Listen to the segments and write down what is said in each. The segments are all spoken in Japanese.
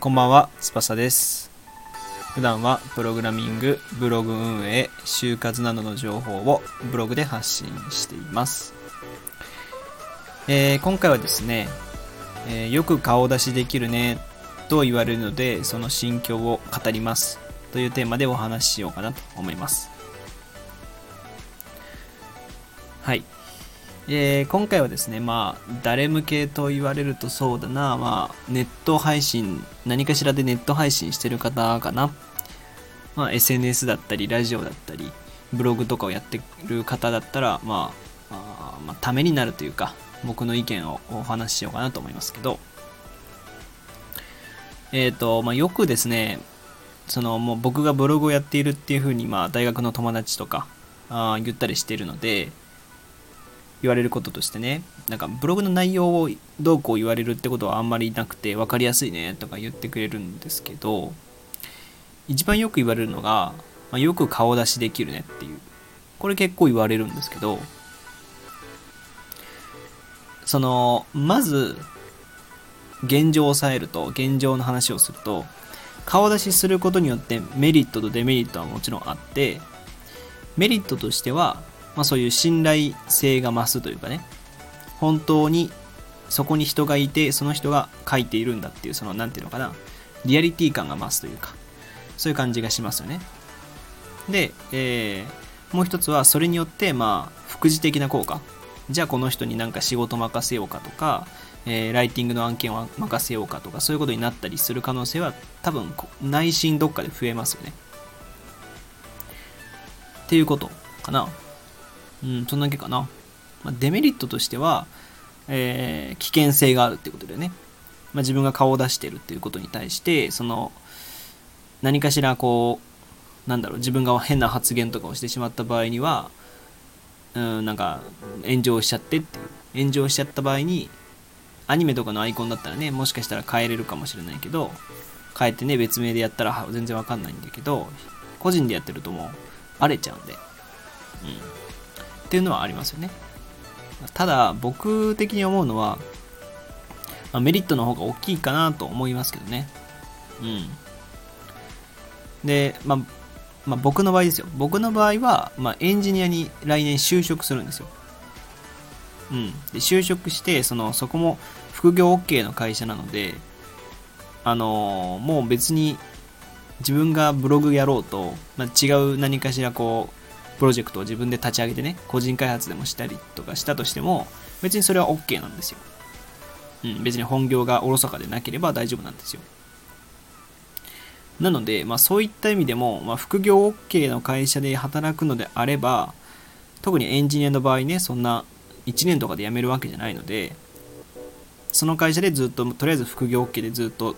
こんばんは、スパサです。普段はプログラミング、ブログ運営、就活などの情報をブログで発信しています。えー今回はですね、えーよく顔出しできるねと言われるので、その心境を語りますというテーマでお話ししようかなと思います。はい。えー今回はですね、まあ、誰向けと言われるとそうだな、まあ、ネット配信、何かしらでネット配信してる方かな。まあ、SNS だったり、ラジオだったり、ブログとかをやってる方だったら、まあ、あまあ、ためになるというか、僕の意見をお話ししようかなと思いますけど、えっ、と、まあ、よくですね、その、もう僕がブログをやっているっていうふうに、まあ、大学の友達とか、あ言ったりしているので、言われることとしてねなんかブログの内容をどうこう言われるってことはあんまりなくて分かりやすいねとか言ってくれるんですけど一番よく言われるのが、まあ、よく顔出しできるねっていう。これ結構言われるんですけどそのまず現状を抑えると現状の話をすると顔出しすることによってメリットとデメリットはもちろんあってメリットとしてはまあ、そういう信頼性が増すというかね。本当にそこに人がいてその人が書いているんだっていうその何ていうのかな。リアリティ感が増すというか。そういう感じがしますよね。で、えーもう一つはそれによってまあ副次的な効果。じゃあこの人になんか仕事任せようかとか、えーライティングの案件を任せようかとかそういうことになったりする可能性は多分内心どっかで増えますよね。っていうことかな。うん、そんだけかな。まあ、デメリットとしては、えー危険性があるってことだよね。まあ、自分が顔を出してるっていうことに対して、その、何かしらこう、なんだろう、自分が変な発言とかをしてしまった場合には、うん、なんか、炎上しちゃってっていう。炎上しちゃった場合に、アニメとかのアイコンだったらね、もしかしたら変えれるかもしれないけど、変えてね、別名でやったら全然わかんないんだけど、個人でやってるともう、荒れちゃうんで。うん。っていうのはありますよね。ただ、僕的に思うのは、まあメリットの方が大きいかなと思いますけどね。うん。で、まあ、まあ、僕の場合ですよ。僕の場合は、まあ、エンジニアに来年就職するんですよ。うん。で、就職して、その、そこも副業 OK の会社なので、あのーもう別に自分がブログやろうと、まあ、違う何かしらこう、プロジェクトを自分で立ち上げてね、個人開発でもしたりとかしたとしても、別にそれは OK なんですよ。うん、別に本業がおろそかでなければ大丈夫なんですよ。なので、まあそういった意味でも、まあ、副業 OK の会社で働くのであれば、特にエンジニアの場合ね、そんな1年とかで辞めるわけじゃないので、その会社でずっと、とりあえず副業 OK でずっと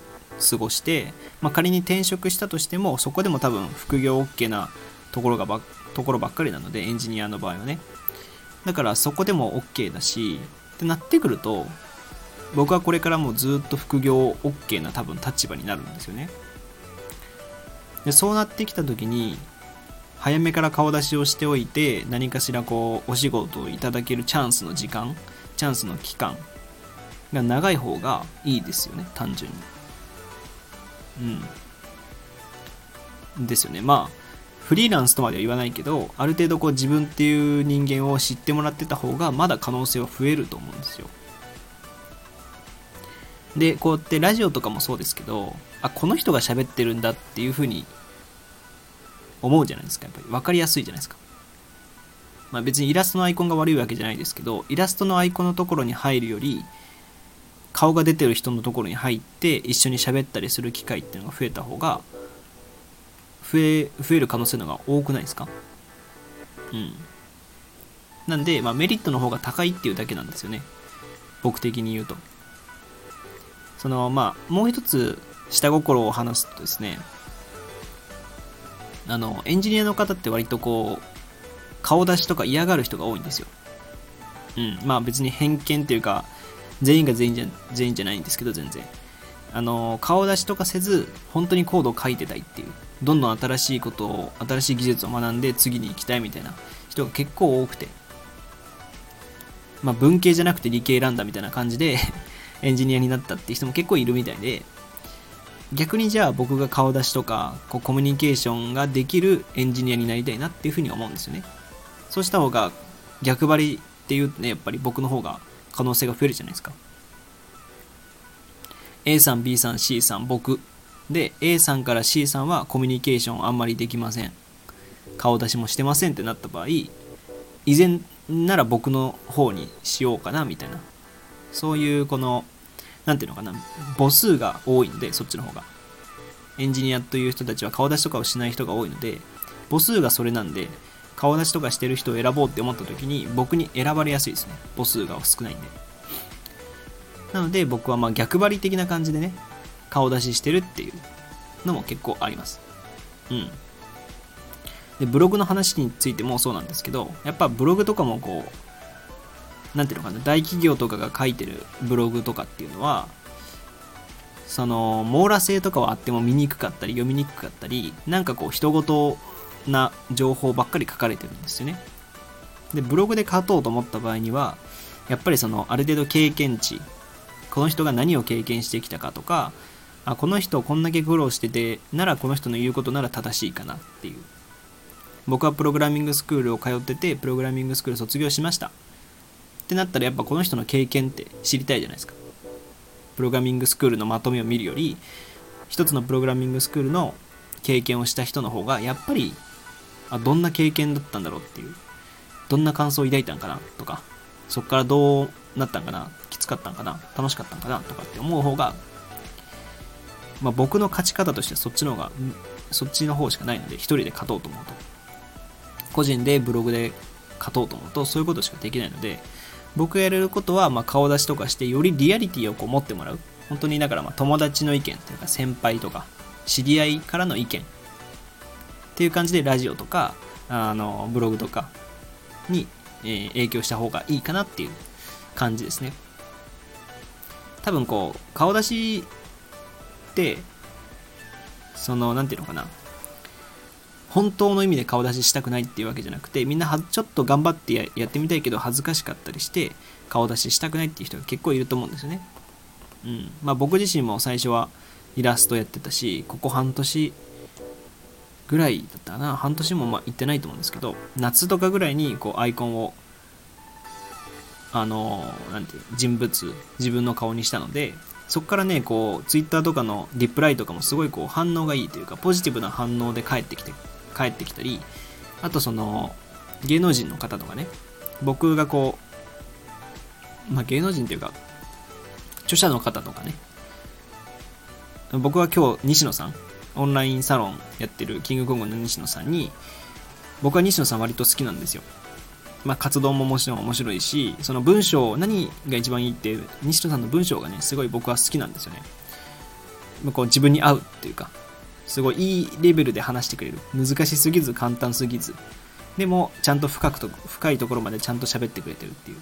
過ごして、まあ、仮に転職したとしても、そこでも多分副業 OK なところがばところばっかりなので、エンジニアの場合はね。だからそこでも OK だし、ってなってくると、僕はこれからもずっと副業 OK な多分立場になるんですよね。でそうなってきた時に、早めから顔出しをしておいて、何かしらこう、お仕事をいただけるチャンスの時間、チャンスの期間が長い方がいいですよね、単純に。うん。ですよね。まあ、フリーランスとまでは言わないけど、ある程度こう自分っていう人間を知ってもらってた方が、まだ可能性は増えると思うんですよ。で、こうやってラジオとかもそうですけど、あ、この人が喋ってるんだっていう風に思うじゃないですか。やっぱり分かりやすいじゃないですか。まあ別にイラストのアイコンが悪いわけじゃないですけど、イラストのアイコンのところに入るより、顔が出てる人のところに入って一緒に喋ったりする機会っていうのが増えた方が、増え、増える可能性の方が多くないですか？うん。なんで、まあメリットの方が高いっていうだけなんですよね。僕的に言うと。その、まあ、もう一つ下心を話すとですね、あの、エンジニアの方って割とこう、顔出しとか嫌がる人が多いんですよ。うん。まあ別に偏見っていうか、全員が全員じゃ、全員じゃないんですけど、全然。あの、顔出しとかせず、本当にコードを書いてたいっていう。どんどん新しいことを、新しい技術を学んで次に行きたいみたいな人が結構多くて。まあ、文系じゃなくて理系選んだみたいな感じで エンジニアになったっていう人も結構いるみたいで逆にじゃあ僕が顔出しとかこうコミュニケーションができるエンジニアになりたいなっていうふうに思うんですよねそうした方が逆張りっていうねやっぱり僕の方が可能性が増えるじゃないですか A さん B さん C さん僕。で A さんから C さんはコミュニケーションあんまりできません。顔出しもしてませんってなった場合以前なら僕の方にしようかなみたいな。そういうこの何ていうのかな母数が多いのでそっちの方が。エンジニアという人たちは顔出しとかをしない人が多いので母数がそれなんで顔出しとかしてる人を選ぼうって思った時に僕に選ばれやすいですね。母数が少ないんで。なので僕はまあ逆張り的な感じでね顔出ししてるっていうのも結構あります。うん。でブログの話についてもそうなんですけどやっぱブログとかもこうなんていうのかな大企業とかが書いてるブログとかっていうのはその網羅性とかはあっても見にくかったり読みにくかったりなんかこう人事な情報ばっかり書かれてるんですよね。でブログで書こうと思った場合にはやっぱりそのある程度経験値この人が何を経験してきたかとかあこの人こんだけ苦労しててならこの人の言うことなら正しいかなっていう。僕はプログラミングスクールを通っててプログラミングスクール卒業しました。ってなったらやっぱこの人の経験って知りたいじゃないですか。プログラミングスクールのまとめを見るより一つのプログラミングスクールの経験をした人の方がやっぱりあどんな経験だったんだろうっていうどんな感想を抱いたんかなとかそっからどうなったんかな？きつかったんかな？楽しかったんかな？とかって思う方がまあ、僕の勝ち方としてはそっちの方がそっちの方しかないので一人で勝とうと思うと。個人でブログで勝とうと思うとそういうことしかできないので僕がやれることはまあ顔出しとかしてよりリアリティをこう持ってもらう。本当にだからまあ友達の意見というか先輩とか知り合いからの意見。っていう感じでラジオとかあのブログとかに、え、影響した方がいいかなっていう感じですね。多分こう顔出しってその何て言うのかな。本当の意味で顔出ししたくないっていうわけじゃなくてみんなはちょっと頑張ってややってみたいけど恥ずかしかったりして顔出ししたくないっていう人が結構いると思うんですよね。うん。まあ、僕自身も最初はイラストやってたしここ半年ぐらいだったかな。半年もまあ行ってないと思うんですけど夏とかぐらいにこうアイコンをあのなんていう人物自分の顔にしたのでそこからねこうツイッターとかのリプライとかもすごいこう反応がいいというかポジティブな反応で返ってきて帰ってきたりあとその芸能人の方とかね僕がこう、まあ、芸能人っていうか著者の方とかね僕は今日西野さんオンラインサロンやってるキングコングの西野さんに僕は西野さん割と好きなんですよ。まあ、活動ももちろん面白いしその文章何が一番いいって西野さんの文章がねすごい僕は好きなんですよね。まこう自分に合うっていうかすごいいいレベルで話してくれる。難しすぎず簡単すぎず。でもちゃんと深くと深いところまでちゃんと喋ってくれてるっていう。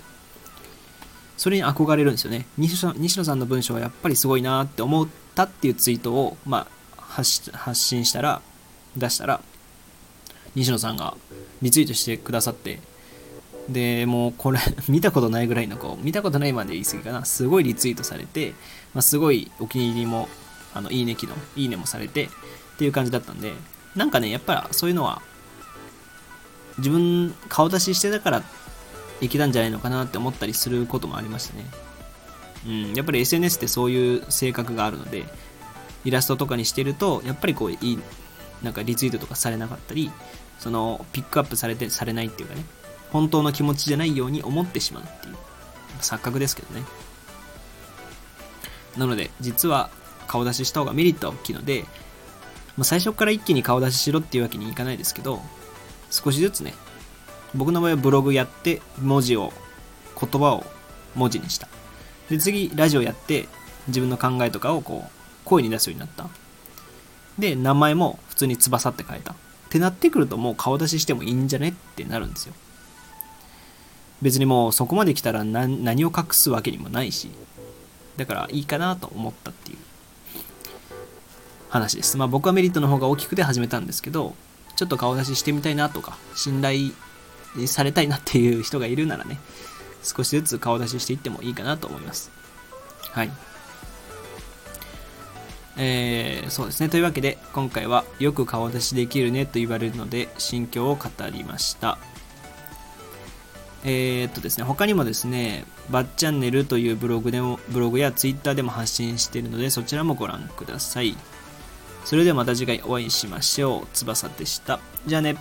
それに憧れるんですよね。西野さんの文章はやっぱりすごいなって思ったっていうツイートを、まあ、発信したら出したら西野さんがリツイートしてくださってでもうこれ 見たことないぐらいのこう見たことないまで言い過ぎかな。すごいリツイートされて、まあ、すごいお気に入りもあのいいね機能いいねもされてっていう感じだったんでなんかねやっぱそういうのは自分顔出ししてたからいけたんじゃないのかなって思ったりすることもありましたね。うんやっぱり SNS ってそういう性格があるのでイラストとかにしてるとやっぱりこういいなんかリツイートとかされなかったりそのピックアップされてされないっていうかね本当の気持ちじゃないように思ってしまうっていう錯覚ですけどね。なので実は顔出しした方がメリットは大きいのでまあ最初から一気に顔出ししろっていうわけにいかないですけど少しずつね僕の場合はブログやって文字を言葉を文字にした。で次ラジオやって自分の考えとかをこう声に出すようになった。で名前も普通に翼って変えた。ってなってくるともう顔出ししてもいいんじゃねってなるんですよ。別にもうそこまで来たら何を隠すわけにもないし。だからいいかなと思ったっていう。話です。まあ僕はメリットの方が大きくて始めたんですけどちょっと顔出ししてみたいなとか信頼されたいなっていう人がいるならね少しずつ顔出ししていってもいいかなと思います。はい。えー、そうですね。というわけで、今回はよく顔出しできるねと言われるので、心境を語りました。えー、っとですね、他にもですね、バッチャンネルというブログでも、ブログやツイッターでも発信しているので、そちらもご覧ください。それではまた次回お会いしましょう。翼でした。じゃあね。